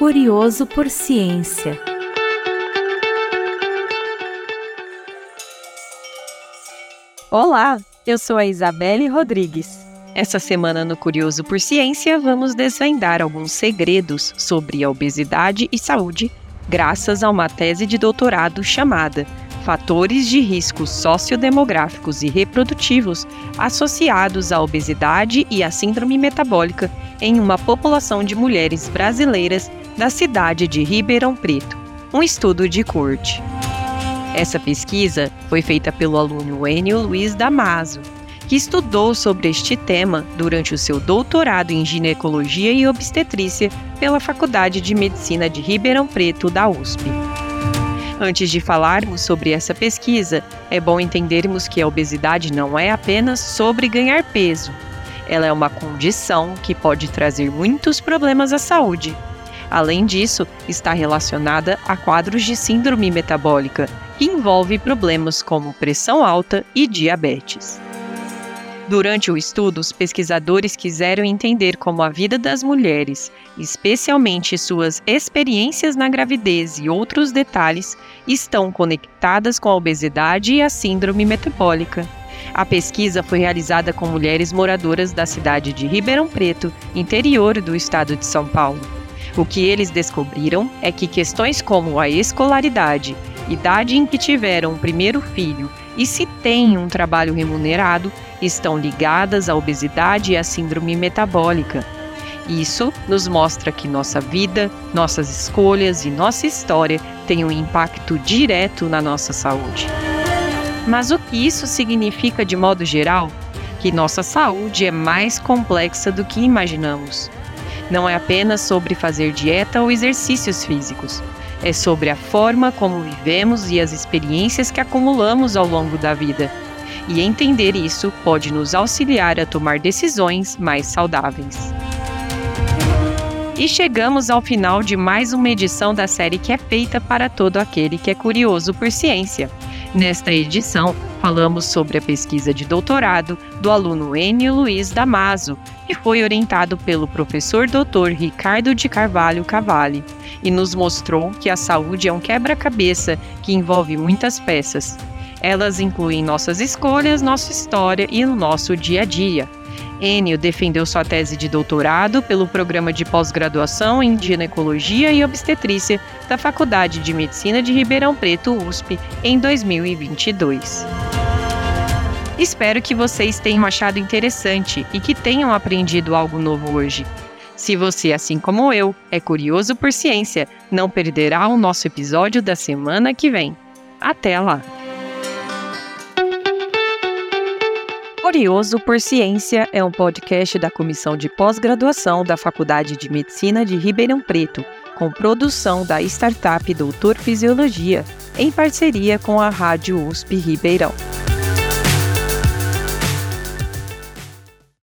Curioso por Ciência. Olá, eu sou a Isabelle Rodrigues. Essa semana no Curioso por Ciência vamos desvendar alguns segredos sobre a obesidade e saúde, graças a uma tese de doutorado chamada Fatores de risco sociodemográficos e reprodutivos associados à obesidade e à síndrome metabólica em uma população de mulheres brasileiras da cidade de Ribeirão Preto, um estudo de corte. Essa pesquisa foi feita pelo aluno Enio Luiz Damaso, que estudou sobre este tema durante o seu doutorado em ginecologia e obstetrícia pela Faculdade de Medicina de Ribeirão Preto da USP. Antes de falarmos sobre essa pesquisa, é bom entendermos que a obesidade não é apenas sobre ganhar peso. Ela é uma condição que pode trazer muitos problemas à saúde. Além disso, está relacionada a quadros de síndrome metabólica, que envolve problemas como pressão alta e diabetes. Durante o estudo, os pesquisadores quiseram entender como a vida das mulheres, especialmente suas experiências na gravidez e outros detalhes, estão conectadas com a obesidade e a síndrome metabólica. A pesquisa foi realizada com mulheres moradoras da cidade de Ribeirão Preto, interior do estado de São Paulo. O que eles descobriram é que questões como a escolaridade, idade em que tiveram o primeiro filho e se têm um trabalho remunerado estão ligadas à obesidade e à síndrome metabólica. Isso nos mostra que nossa vida, nossas escolhas e nossa história têm um impacto direto na nossa saúde. Mas o que isso significa de modo geral? Que nossa saúde é mais complexa do que imaginamos. Não é apenas sobre fazer dieta ou exercícios físicos. É sobre a forma como vivemos e as experiências que acumulamos ao longo da vida e entender isso pode nos auxiliar a tomar decisões mais saudáveis. E chegamos ao final de mais uma edição da série que é feita para todo aquele que é curioso por ciência. Nesta edição, falamos sobre a pesquisa de doutorado do aluno Enio Luiz Damaso, que foi orientado pelo professor Dr. Ricardo de Carvalho Cavalli, e nos mostrou que a saúde é um quebra-cabeça que envolve muitas peças, elas incluem nossas escolhas, nossa história e o nosso dia a dia. Enio defendeu sua tese de doutorado pelo programa de pós-graduação em ginecologia e obstetrícia da Faculdade de Medicina de Ribeirão Preto, USP, em 2022. Espero que vocês tenham achado interessante e que tenham aprendido algo novo hoje. Se você, assim como eu, é curioso por ciência, não perderá o nosso episódio da semana que vem. Até lá! Curioso por Ciência é um podcast da Comissão de Pós-Graduação da Faculdade de Medicina de Ribeirão Preto, com produção da startup Doutor Fisiologia, em parceria com a Rádio USP Ribeirão.